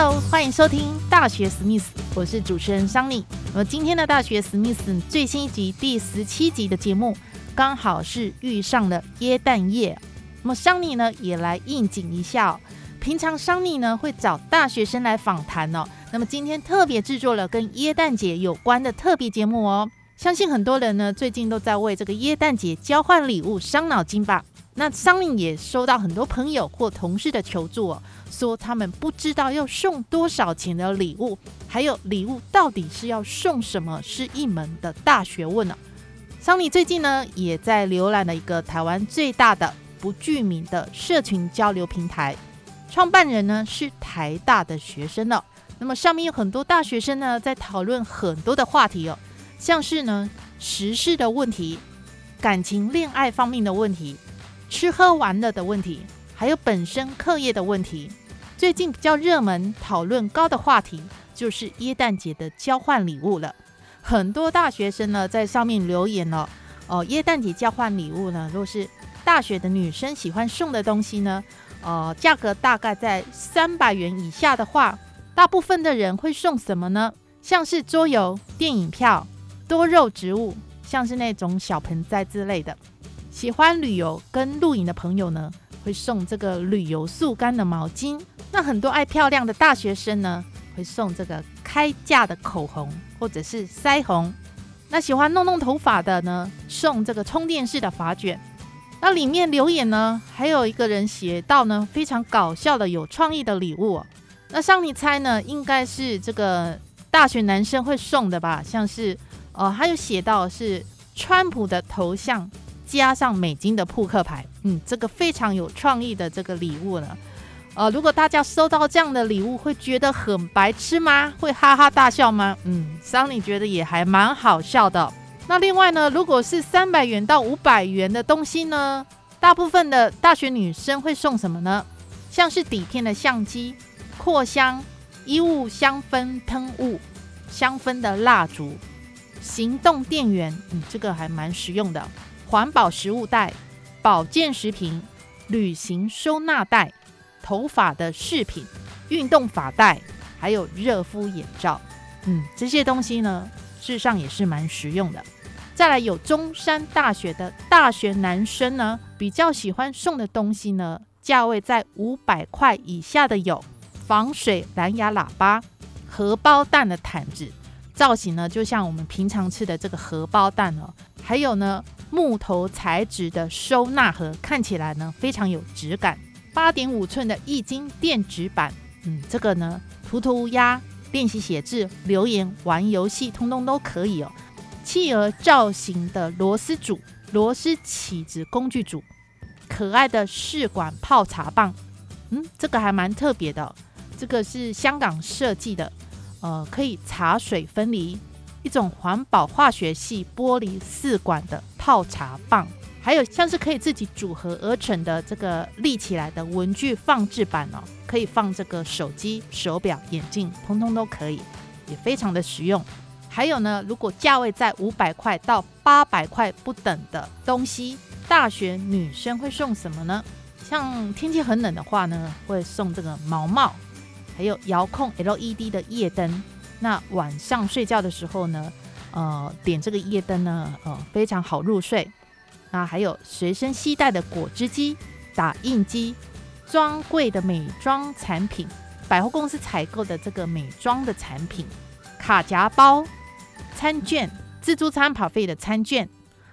Hello，欢迎收听《大学史密斯》，我是主持人桑尼。那么今天的《大学史密斯》最新一集第十七集的节目，刚好是遇上了耶诞夜。那么桑尼呢也来应景一下。平常桑尼呢会找大学生来访谈哦。那么今天特别制作了跟耶诞节有关的特别节目哦。相信很多人呢最近都在为这个耶诞节交换礼物伤脑筋吧。那桑尼也收到很多朋友或同事的求助哦。说他们不知道要送多少钱的礼物，还有礼物到底是要送什么，是一门的大学问呢。桑尼最近呢也在浏览了一个台湾最大的不具名的社群交流平台，创办人呢是台大的学生哦。那么上面有很多大学生呢在讨论很多的话题哦，像是呢时事的问题、感情恋爱方面的问题、吃喝玩乐的问题。还有本身课业的问题，最近比较热门、讨论高的话题就是耶诞节的交换礼物了。很多大学生呢在上面留言了哦，耶诞节交换礼物呢，如果是大学的女生喜欢送的东西呢，呃，价格大概在三百元以下的话，大部分的人会送什么呢？像是桌游、电影票、多肉植物，像是那种小盆栽之类的。喜欢旅游跟露营的朋友呢？会送这个旅游速干的毛巾，那很多爱漂亮的大学生呢，会送这个开架的口红或者是腮红。那喜欢弄弄头发的呢，送这个充电式的发卷。那里面留言呢，还有一个人写到呢，非常搞笑的、有创意的礼物。那上你猜呢，应该是这个大学男生会送的吧？像是哦，他有写到是川普的头像。加上美金的扑克牌，嗯，这个非常有创意的这个礼物呢。呃，如果大家收到这样的礼物，会觉得很白痴吗？会哈哈大笑吗？嗯，桑尼觉得也还蛮好笑的。那另外呢，如果是三百元到五百元的东西呢，大部分的大学女生会送什么呢？像是底片的相机、扩香、衣物香氛喷雾、香氛的蜡烛、行动电源，嗯，这个还蛮实用的。环保食物袋、保健食品、旅行收纳袋、头发的饰品、运动发带，还有热敷眼罩。嗯，这些东西呢，事实上也是蛮实用的。再来有中山大学的大学男生呢，比较喜欢送的东西呢，价位在五百块以下的有防水蓝牙喇叭、荷包蛋的毯子，造型呢就像我们平常吃的这个荷包蛋哦，还有呢。木头材质的收纳盒看起来呢非常有质感，八点五寸的易经电子版，嗯，这个呢涂涂鸦、练习写字、留言、玩游戏，通通都可以哦。企鹅造型的螺丝组、螺丝起子工具组，可爱的试管泡茶棒，嗯，这个还蛮特别的，这个是香港设计的，呃，可以茶水分离。一种环保化学系玻璃试管的泡茶棒，还有像是可以自己组合而成的这个立起来的文具放置板哦，可以放这个手机、手表、眼镜，通通都可以，也非常的实用。还有呢，如果价位在五百块到八百块不等的东西，大学女生会送什么呢？像天气很冷的话呢，会送这个毛毛，还有遥控 LED 的夜灯。那晚上睡觉的时候呢，呃，点这个夜灯呢，呃，非常好入睡。那还有随身携带的果汁机、打印机、专柜的美妆产品、百货公司采购的这个美妆的产品、卡夹包、餐券、自助餐跑费的餐券，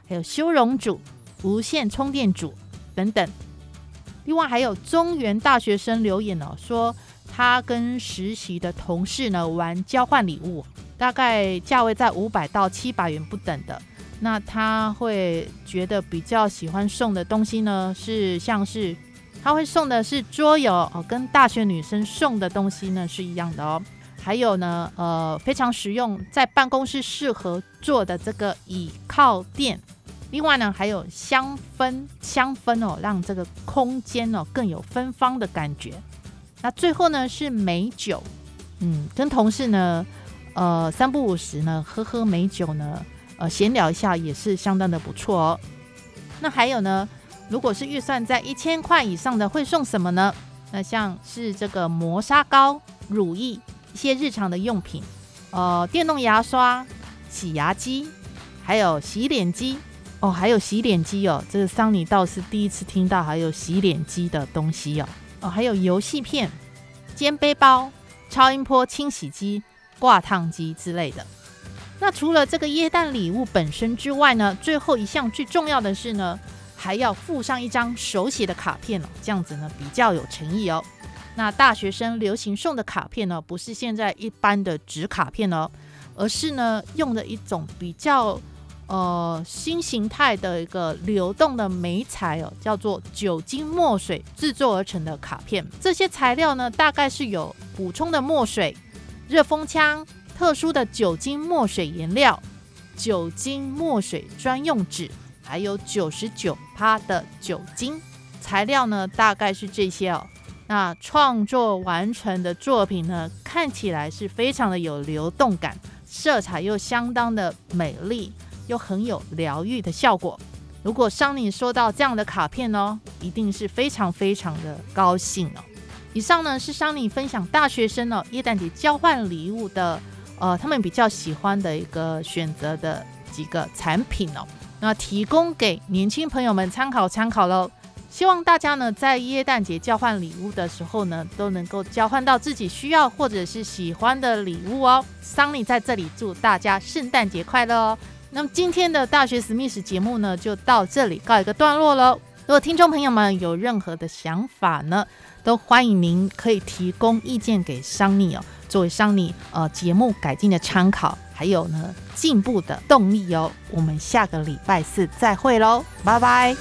还有修容组、无线充电组等等。另外还有中原大学生留言哦，说。他跟实习的同事呢玩交换礼物，大概价位在五百到七百元不等的。那他会觉得比较喜欢送的东西呢，是像是他会送的是桌游哦，跟大学女生送的东西呢是一样的哦。还有呢，呃，非常实用，在办公室适合做的这个倚靠垫。另外呢，还有香氛，香氛哦，让这个空间哦更有芬芳的感觉。那最后呢是美酒，嗯，跟同事呢，呃，三不五时呢喝喝美酒呢。呃，闲聊一下也是相当的不错哦。那还有呢，如果是预算在一千块以上的，会送什么呢？那像是这个磨砂膏、乳液、一些日常的用品，呃，电动牙刷、洗牙机，还有洗脸机哦，还有洗脸机哦。这个桑尼倒是第一次听到还有洗脸机的东西哦。哦，还有游戏片、肩背包、超音波清洗机、挂烫机之类的。那除了这个椰蛋礼物本身之外呢，最后一项最重要的是呢，还要附上一张手写的卡片哦，这样子呢比较有诚意哦。那大学生流行送的卡片呢，不是现在一般的纸卡片哦，而是呢用的一种比较呃新形态的一个流动的媒材哦，叫做酒精墨水制作而成的卡片。这些材料呢，大概是有补充的墨水、热风枪。特殊的酒精墨水颜料、酒精墨水专用纸，还有九十九趴的酒精材料呢，大概是这些哦。那创作完成的作品呢，看起来是非常的有流动感，色彩又相当的美丽，又很有疗愈的效果。如果桑尼收到这样的卡片呢，一定是非常非常的高兴哦。以上呢是桑尼分享大学生哦，耶诞节交换礼物的。呃，他们比较喜欢的一个选择的几个产品哦，那提供给年轻朋友们参考参考喽。希望大家呢在耶诞节交换礼物的时候呢，都能够交换到自己需要或者是喜欢的礼物哦。桑尼在这里祝大家圣诞节快乐哦。那么今天的大学史密斯节目呢，就到这里告一个段落喽。如果听众朋友们有任何的想法呢，都欢迎您可以提供意见给桑尼哦。作为商尼呃节目改进的参考，还有呢进步的动力哦。我们下个礼拜四再会喽，拜拜。